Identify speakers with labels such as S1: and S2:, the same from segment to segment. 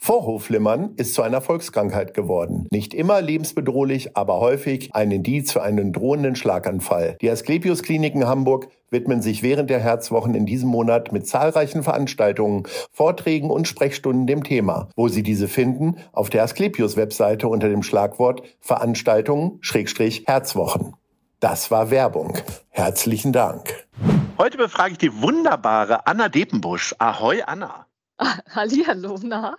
S1: Vorhofflimmern ist zu einer Volkskrankheit geworden. Nicht immer lebensbedrohlich, aber häufig ein Indiz für einen drohenden Schlaganfall. Die Asklepios Kliniken Hamburg widmen sich während der Herzwochen in diesem Monat mit zahlreichen Veranstaltungen, Vorträgen und Sprechstunden dem Thema. Wo Sie diese finden? Auf der Asklepios Webseite unter dem Schlagwort Veranstaltungen Schrägstrich Herzwochen. Das war Werbung. Herzlichen Dank.
S2: Heute befrage ich die wunderbare Anna Depenbusch. Ahoi, Anna.
S3: Ah, Hallihallo, na?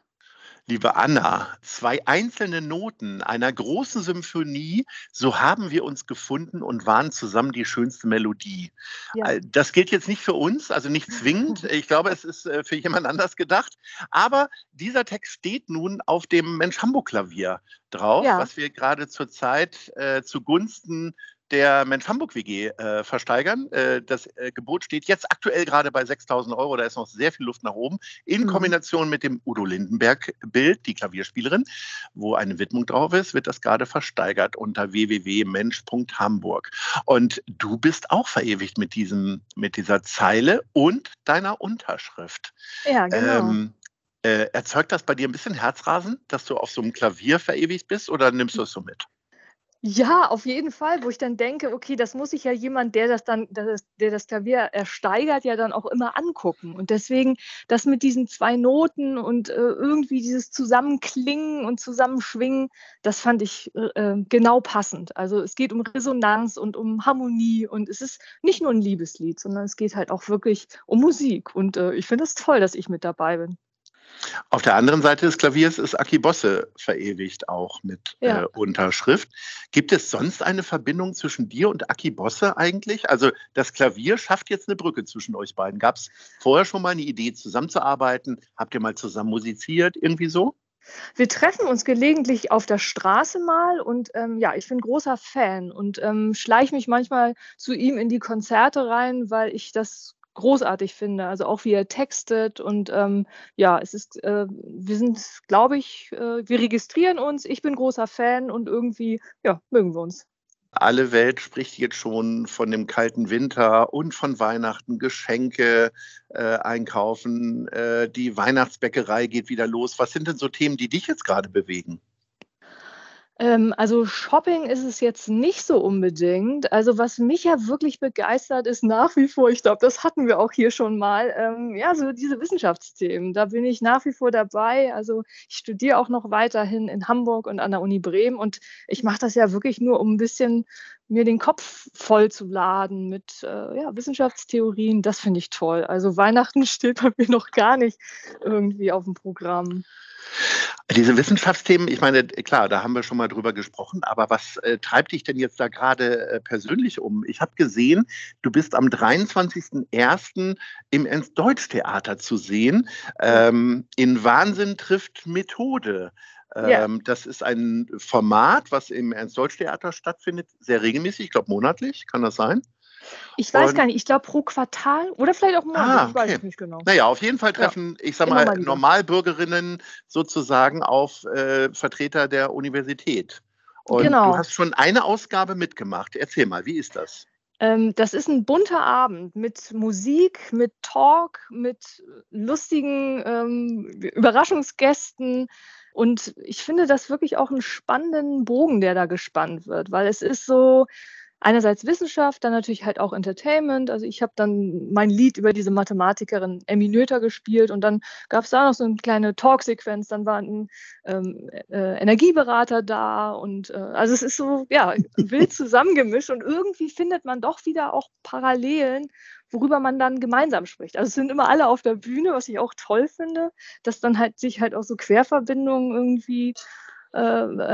S2: Liebe Anna, zwei einzelne Noten einer großen Symphonie, so haben wir uns gefunden und waren zusammen die schönste Melodie. Ja. Äh, das gilt jetzt nicht für uns, also nicht zwingend. Ich glaube, es ist äh, für jemand anders gedacht. Aber dieser Text steht nun auf dem Mensch Hamburg Klavier drauf, ja. was wir gerade zurzeit äh, zugunsten der Mensch Hamburg WG äh, versteigern. Äh, das äh, Gebot steht jetzt aktuell gerade bei 6.000 Euro. Da ist noch sehr viel Luft nach oben. In mhm. Kombination mit dem Udo Lindenberg-Bild, die Klavierspielerin, wo eine Widmung drauf ist, wird das gerade versteigert unter www.mensch.hamburg. Und du bist auch verewigt mit, diesem, mit dieser Zeile und deiner Unterschrift.
S3: Ja, genau. Ähm,
S2: äh, erzeugt das bei dir ein bisschen Herzrasen, dass du auf so einem Klavier verewigt bist oder nimmst du es so mit?
S3: Ja, auf jeden Fall, wo ich dann denke, okay, das muss sich ja jemand, der das dann, der das Klavier ersteigert, ja dann auch immer angucken. Und deswegen das mit diesen zwei Noten und äh, irgendwie dieses Zusammenklingen und Zusammenschwingen, das fand ich äh, äh, genau passend. Also es geht um Resonanz und um Harmonie und es ist nicht nur ein Liebeslied, sondern es geht halt auch wirklich um Musik. Und äh, ich finde es das toll, dass ich mit dabei bin.
S2: Auf der anderen Seite des Klaviers ist Aki Bosse verewigt, auch mit ja. äh, Unterschrift. Gibt es sonst eine Verbindung zwischen dir und Aki Bosse eigentlich? Also das Klavier schafft jetzt eine Brücke zwischen euch beiden. Gab es vorher schon mal eine Idee, zusammenzuarbeiten? Habt ihr mal zusammen musiziert? Irgendwie so?
S3: Wir treffen uns gelegentlich auf der Straße mal und ähm, ja, ich bin großer Fan und ähm, schleiche mich manchmal zu ihm in die Konzerte rein, weil ich das großartig finde. Also auch wie er textet und ähm, ja, es ist, äh, wir sind, glaube ich, äh, wir registrieren uns. Ich bin großer Fan und irgendwie, ja, mögen wir uns.
S2: Alle Welt spricht jetzt schon von dem kalten Winter und von Weihnachten, Geschenke äh, einkaufen, äh, die Weihnachtsbäckerei geht wieder los. Was sind denn so Themen, die dich jetzt gerade bewegen?
S3: Ähm, also Shopping ist es jetzt nicht so unbedingt. Also was mich ja wirklich begeistert, ist nach wie vor, ich glaube, das hatten wir auch hier schon mal, ähm, ja, so diese Wissenschaftsthemen. Da bin ich nach wie vor dabei. Also ich studiere auch noch weiterhin in Hamburg und an der Uni Bremen und ich mache das ja wirklich nur, um ein bisschen mir den Kopf voll zu laden mit äh, ja, Wissenschaftstheorien. Das finde ich toll. Also Weihnachten steht bei mir noch gar nicht irgendwie auf dem Programm.
S2: Diese Wissenschaftsthemen, ich meine, klar, da haben wir schon mal drüber gesprochen, aber was äh, treibt dich denn jetzt da gerade äh, persönlich um? Ich habe gesehen, du bist am 23.01. im Ernst-Deutsch-Theater zu sehen. Ähm, in Wahnsinn trifft Methode. Ähm, ja. Das ist ein Format, was im Ernst-Deutsch-Theater stattfindet, sehr regelmäßig, ich glaube monatlich, kann das sein?
S3: Ich weiß und, gar nicht, ich glaube pro Quartal oder vielleicht auch monatlich, ah, okay. ich weiß es nicht genau.
S2: Naja, auf jeden Fall treffen, ja, ich sag mal, Normalbürgerinnen sozusagen auf äh, Vertreter der Universität. Und genau. du hast schon eine Ausgabe mitgemacht. Erzähl mal, wie ist das?
S3: Ähm, das ist ein bunter Abend mit Musik, mit Talk, mit lustigen ähm, Überraschungsgästen. Und ich finde das wirklich auch einen spannenden Bogen, der da gespannt wird, weil es ist so, einerseits Wissenschaft, dann natürlich halt auch Entertainment. Also ich habe dann mein Lied über diese Mathematikerin Emmy Noether gespielt und dann gab es da noch so eine kleine Talksequenz. Dann war ein ähm, äh, Energieberater da und äh, also es ist so ja wild zusammengemischt und irgendwie findet man doch wieder auch Parallelen worüber man dann gemeinsam spricht. Also es sind immer alle auf der Bühne, was ich auch toll finde, dass dann halt sich halt auch so Querverbindungen irgendwie äh,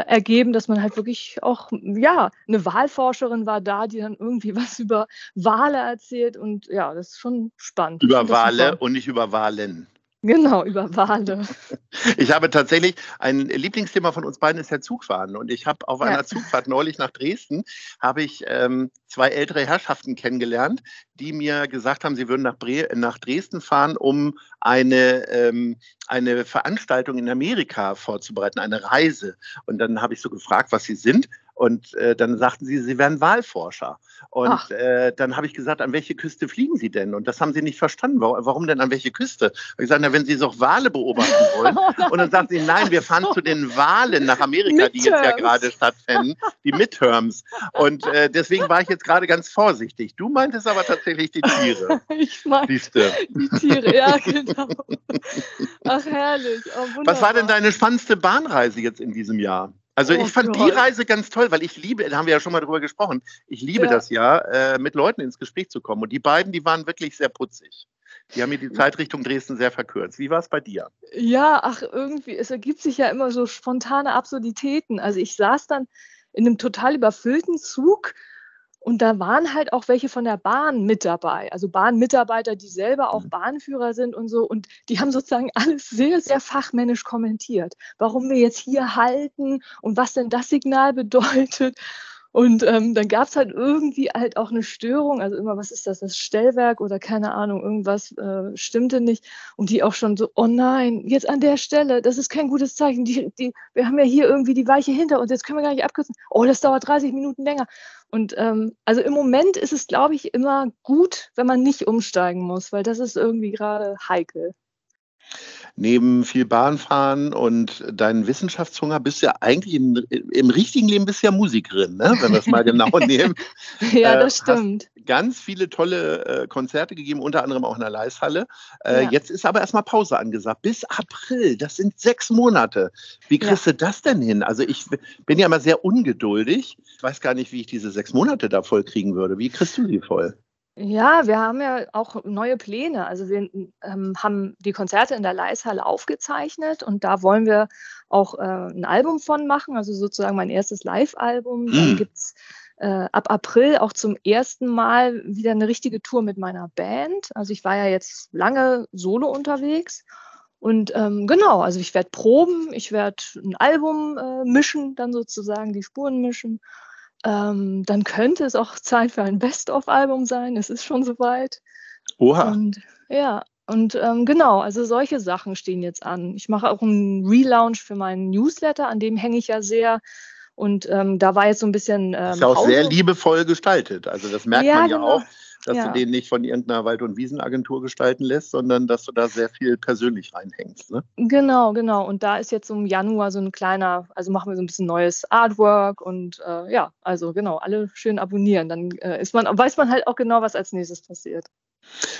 S3: ergeben, dass man halt wirklich auch, ja, eine Wahlforscherin war da, die dann irgendwie was über Wale erzählt und ja, das ist schon spannend.
S2: Über Wale und nicht über Wahlen.
S3: Genau, über Wale.
S2: Ich habe tatsächlich, ein Lieblingsthema von uns beiden ist ja Zugfahren. Und ich habe auf ja. einer Zugfahrt neulich nach Dresden, habe ich ähm, zwei ältere Herrschaften kennengelernt, die mir gesagt haben, sie würden nach, Bre nach Dresden fahren, um eine, ähm, eine Veranstaltung in Amerika vorzubereiten, eine Reise. Und dann habe ich so gefragt, was sie sind. Und äh, dann sagten sie, sie wären Wahlforscher. Und äh, dann habe ich gesagt, an welche Küste fliegen Sie denn? Und das haben sie nicht verstanden. Warum, denn an welche Küste? Ich habe gesagt, na, wenn Sie doch Wale beobachten wollen. Oh und dann sagt sie, nein, wir fahren zu den Wahlen nach Amerika, die jetzt ja gerade stattfinden, die Midterms. Und äh, deswegen war ich jetzt gerade ganz vorsichtig. Du meintest aber tatsächlich die Tiere.
S3: Ich meine die Tiere, ja, genau. Ach, herrlich. Oh,
S2: Was war denn deine spannendste Bahnreise jetzt in diesem Jahr? Also oh, ich fand Gott. die Reise ganz toll, weil ich liebe, da haben wir ja schon mal drüber gesprochen, ich liebe ja. das ja, äh, mit Leuten ins Gespräch zu kommen. Und die beiden, die waren wirklich sehr putzig. Die haben mir die Zeit Richtung Dresden sehr verkürzt. Wie war es bei dir?
S3: Ja, ach, irgendwie, es ergibt sich ja immer so spontane Absurditäten. Also ich saß dann in einem total überfüllten Zug und da waren halt auch welche von der Bahn mit dabei, also Bahnmitarbeiter, die selber auch mhm. Bahnführer sind und so. Und die haben sozusagen alles sehr, sehr fachmännisch kommentiert, warum wir jetzt hier halten und was denn das Signal bedeutet. Und ähm, dann gab es halt irgendwie halt auch eine Störung, also immer, was ist das, das Stellwerk oder keine Ahnung, irgendwas äh, stimmte nicht. Und die auch schon so, oh nein, jetzt an der Stelle, das ist kein gutes Zeichen. Die, die, wir haben ja hier irgendwie die Weiche hinter uns, jetzt können wir gar nicht abkürzen. Oh, das dauert 30 Minuten länger. Und ähm, also im Moment ist es, glaube ich, immer gut, wenn man nicht umsteigen muss, weil das ist irgendwie gerade heikel
S2: neben viel Bahnfahren und deinen Wissenschaftshunger bist du ja eigentlich im, im richtigen Leben bist ja Musikerin, ne? wenn wir es mal genau nehmen.
S3: ja, das äh, stimmt.
S2: Ganz viele tolle äh, Konzerte gegeben, unter anderem auch in der Leishalle. Äh, ja. Jetzt ist aber erstmal Pause angesagt. Bis April, das sind sechs Monate. Wie kriegst ja. du das denn hin? Also ich bin ja immer sehr ungeduldig. Ich weiß gar nicht, wie ich diese sechs Monate da voll kriegen würde. Wie kriegst du sie voll?
S3: Ja, wir haben ja auch neue Pläne. Also wir ähm, haben die Konzerte in der Leishalle aufgezeichnet und da wollen wir auch äh, ein Album von machen, also sozusagen mein erstes Live-Album. Dann mhm. gibt es äh, ab April auch zum ersten Mal wieder eine richtige Tour mit meiner Band. Also ich war ja jetzt lange solo unterwegs. Und ähm, genau, also ich werde proben, ich werde ein Album äh, mischen, dann sozusagen die Spuren mischen. Ähm, dann könnte es auch Zeit für ein Best-of-Album sein. Es ist schon soweit.
S2: Oha.
S3: Und ja, und ähm, genau, also solche Sachen stehen jetzt an. Ich mache auch einen Relaunch für meinen Newsletter, an dem hänge ich ja sehr. Und ähm, da war jetzt so ein bisschen. Ähm,
S2: ist ja auch sehr liebevoll gestaltet. Also das merkt ja, man ja genau. auch dass ja. du den nicht von irgendeiner Wald- und Wiesenagentur gestalten lässt, sondern dass du da sehr viel persönlich reinhängst. Ne?
S3: Genau, genau. Und da ist jetzt im Januar so ein kleiner, also machen wir so ein bisschen neues Artwork und äh, ja, also genau, alle schön abonnieren. Dann äh, ist man, weiß man halt auch genau, was als nächstes passiert.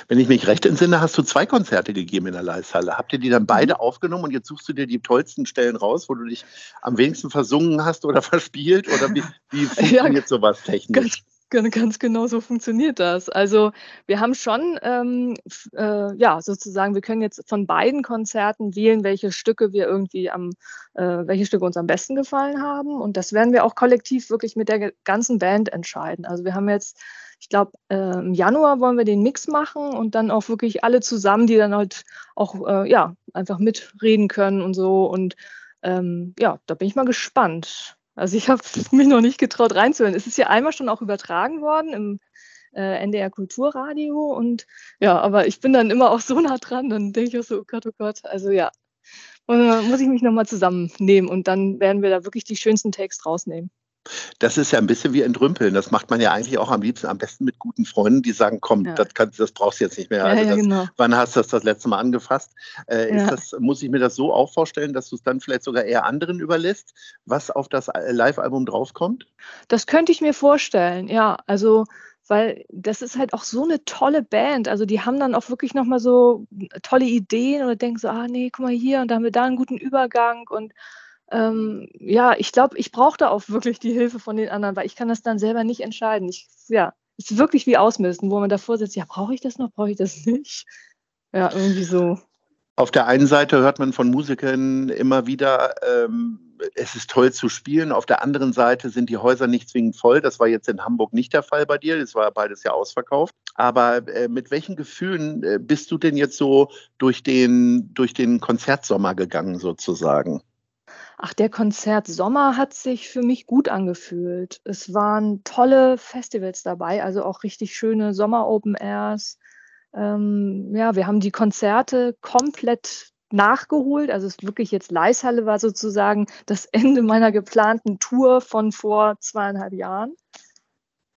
S2: Wenn ich mich recht entsinne, hast du zwei Konzerte gegeben in der Leishalle. Habt ihr die dann beide mhm. aufgenommen und jetzt suchst du dir die tollsten Stellen raus, wo du dich am wenigsten versungen hast oder verspielt? Oder wie, wie funktioniert ja, sowas technisch?
S3: Ganz, genau so funktioniert das. Also wir haben schon, ähm, äh, ja, sozusagen, wir können jetzt von beiden Konzerten wählen, welche Stücke wir irgendwie am, äh, welche Stücke uns am besten gefallen haben. Und das werden wir auch kollektiv wirklich mit der ganzen Band entscheiden. Also wir haben jetzt, ich glaube, äh, im Januar wollen wir den Mix machen und dann auch wirklich alle zusammen, die dann halt auch, äh, ja, einfach mitreden können und so. Und ähm, ja, da bin ich mal gespannt. Also ich habe mich noch nicht getraut reinzuhören. Es ist ja einmal schon auch übertragen worden im äh, NDR Kulturradio und ja, aber ich bin dann immer auch so nah dran, dann denke ich auch so, oh Gott, oh Gott, also ja. Und dann muss ich mich nochmal zusammennehmen und dann werden wir da wirklich die schönsten Takes rausnehmen.
S2: Das ist ja ein bisschen wie entrümpeln. Das macht man ja eigentlich auch am liebsten, am besten mit guten Freunden, die sagen, komm, ja. das, kannst, das brauchst du jetzt nicht mehr. Also ja, ja, das, genau. Wann hast du das das letzte Mal angefasst? Äh, das, muss ich mir das so auch vorstellen, dass du es dann vielleicht sogar eher anderen überlässt, was auf das Live-Album draufkommt?
S3: Das könnte ich mir vorstellen, ja. Also weil das ist halt auch so eine tolle Band. Also die haben dann auch wirklich nochmal so tolle Ideen oder denken so, ah nee, guck mal hier und da haben wir da einen guten Übergang und ähm, ja, ich glaube, ich brauche da auch wirklich die Hilfe von den anderen, weil ich kann das dann selber nicht entscheiden. Ich, ja, es ist wirklich wie Ausmisten, wo man davor sitzt, ja, brauche ich das noch, brauche ich das nicht? Ja, irgendwie so.
S2: Auf der einen Seite hört man von Musikern immer wieder, ähm, es ist toll zu spielen. Auf der anderen Seite sind die Häuser nicht zwingend voll. Das war jetzt in Hamburg nicht der Fall bei dir. Das war beides ja ausverkauft. Aber äh, mit welchen Gefühlen äh, bist du denn jetzt so durch den, durch den Konzertsommer gegangen sozusagen?
S3: Ach, der Konzertsommer hat sich für mich gut angefühlt. Es waren tolle Festivals dabei, also auch richtig schöne Sommer-Open Airs. Ähm, ja, wir haben die Konzerte komplett nachgeholt. Also es wirklich jetzt Leishalle war sozusagen das Ende meiner geplanten Tour von vor zweieinhalb Jahren.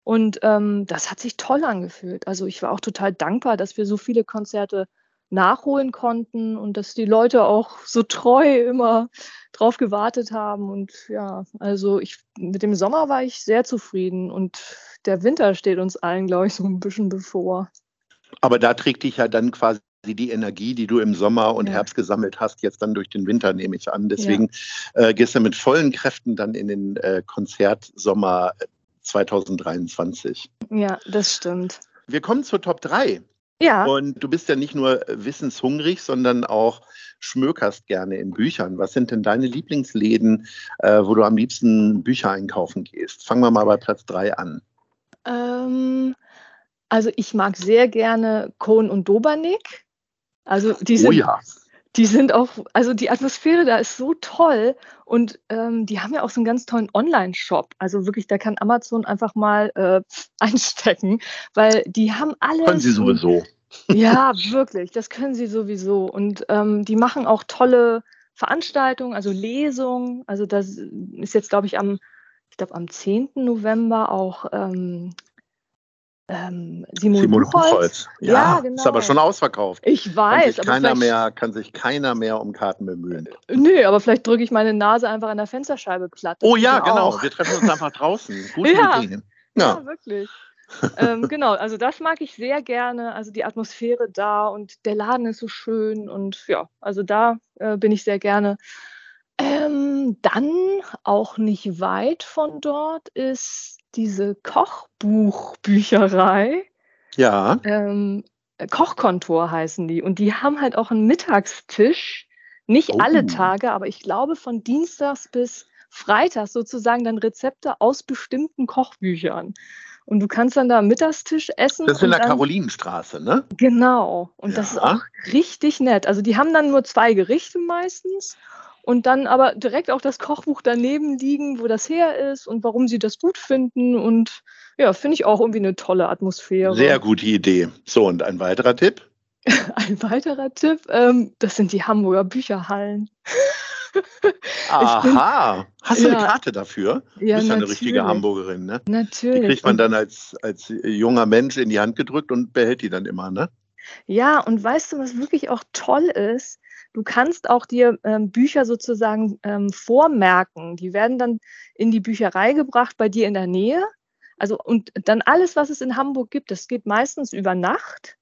S3: Und ähm, das hat sich toll angefühlt. Also ich war auch total dankbar, dass wir so viele Konzerte nachholen konnten und dass die Leute auch so treu immer drauf gewartet haben. Und ja, also ich mit dem Sommer war ich sehr zufrieden und der Winter steht uns allen, glaube ich, so ein bisschen bevor.
S2: Aber da trägt dich ja dann quasi die Energie, die du im Sommer und ja. Herbst gesammelt hast, jetzt dann durch den Winter, nehme ich an. Deswegen ja. äh, gehst du mit vollen Kräften dann in den äh, Konzertsommer 2023.
S3: Ja, das stimmt.
S2: Wir kommen zur Top 3.
S3: Ja.
S2: Und du bist ja nicht nur wissenshungrig, sondern auch schmökerst gerne in Büchern. Was sind denn deine Lieblingsläden, äh, wo du am liebsten Bücher einkaufen gehst? Fangen wir mal bei Platz 3 an.
S3: Ähm, also ich mag sehr gerne Kohn und Dobernick. Also die sind,
S2: oh ja.
S3: Die sind auch, also die Atmosphäre da ist so toll und ähm, die haben ja auch so einen ganz tollen Online-Shop. Also wirklich, da kann Amazon einfach mal äh, einstecken, weil die haben alles.
S2: Können sie sowieso.
S3: Ja, wirklich, das können sie sowieso. Und ähm, die machen auch tolle Veranstaltungen, also Lesungen. Also das ist jetzt, glaube ich, am, ich glaube, am 10. November auch ähm, ähm, Simon, Simon Buchholz. Buchholz.
S2: Ja, ja genau. ist aber schon ausverkauft.
S3: Ich weiß.
S2: Kann sich, keiner mehr, kann sich keiner mehr um Karten bemühen.
S3: Nö, aber vielleicht drücke ich meine Nase einfach an der Fensterscheibe platt.
S2: oh ja, genau. Auch. Wir treffen uns einfach draußen. Gute
S3: ja. Idee. Ja. ja, wirklich. ähm, genau, also das mag ich sehr gerne. Also die Atmosphäre da und der Laden ist so schön und ja, also da äh, bin ich sehr gerne. Ähm, dann auch nicht weit von dort ist diese Kochbuchbücherei.
S2: Ja.
S3: Ähm, Kochkontor heißen die. Und die haben halt auch einen Mittagstisch. Nicht oh. alle Tage, aber ich glaube von Dienstags bis Freitags sozusagen dann Rezepte aus bestimmten Kochbüchern. Und du kannst dann da am Mittagstisch essen.
S2: Das ist in der
S3: dann,
S2: Karolinenstraße, ne?
S3: Genau. Und ja. das ist auch richtig nett. Also die haben dann nur zwei Gerichte meistens und dann aber direkt auch das Kochbuch daneben liegen, wo das her ist und warum sie das gut finden. Und ja, finde ich auch irgendwie eine tolle Atmosphäre.
S2: Sehr gute Idee. So, und ein weiterer Tipp?
S3: ein weiterer Tipp, ähm, das sind die Hamburger Bücherhallen.
S2: Aha, bin, hast du ja, eine Karte dafür? Du ja, bist ja eine richtige Hamburgerin, ne?
S3: Natürlich.
S2: Die kriegt man dann als, als junger Mensch in die Hand gedrückt und behält die dann immer, ne?
S3: Ja, und weißt du, was wirklich auch toll ist? Du kannst auch dir ähm, Bücher sozusagen ähm, vormerken. Die werden dann in die Bücherei gebracht bei dir in der Nähe. Also und dann alles, was es in Hamburg gibt, das geht meistens über Nacht.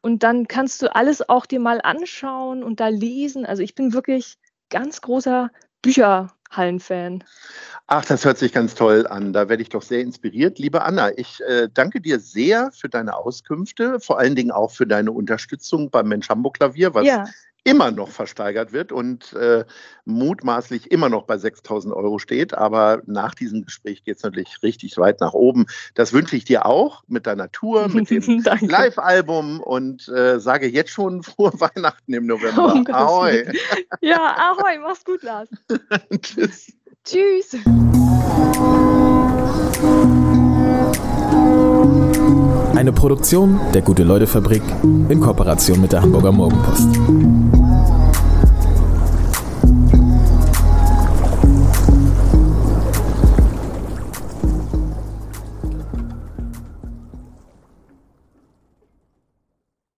S3: Und dann kannst du alles auch dir mal anschauen und da lesen. Also ich bin wirklich ganz großer Bücherhallen-Fan.
S2: Ach, das hört sich ganz toll an. Da werde ich doch sehr inspiriert. Liebe Anna, ich äh, danke dir sehr für deine Auskünfte, vor allen Dingen auch für deine Unterstützung beim Mensch Hamburg Klavier, was ja immer noch versteigert wird und äh, mutmaßlich immer noch bei 6000 Euro steht. Aber nach diesem Gespräch geht es natürlich richtig weit nach oben. Das wünsche ich dir auch mit deiner Tour, mit dem Live-Album und äh, sage jetzt schon frohe Weihnachten im November.
S3: Oh, ahoi. Ja, ahoi, mach's gut, Lars.
S2: Tschüss.
S3: Tschüss.
S4: Eine Produktion der Gute-Leute-Fabrik in Kooperation mit der Hamburger Morgenpost.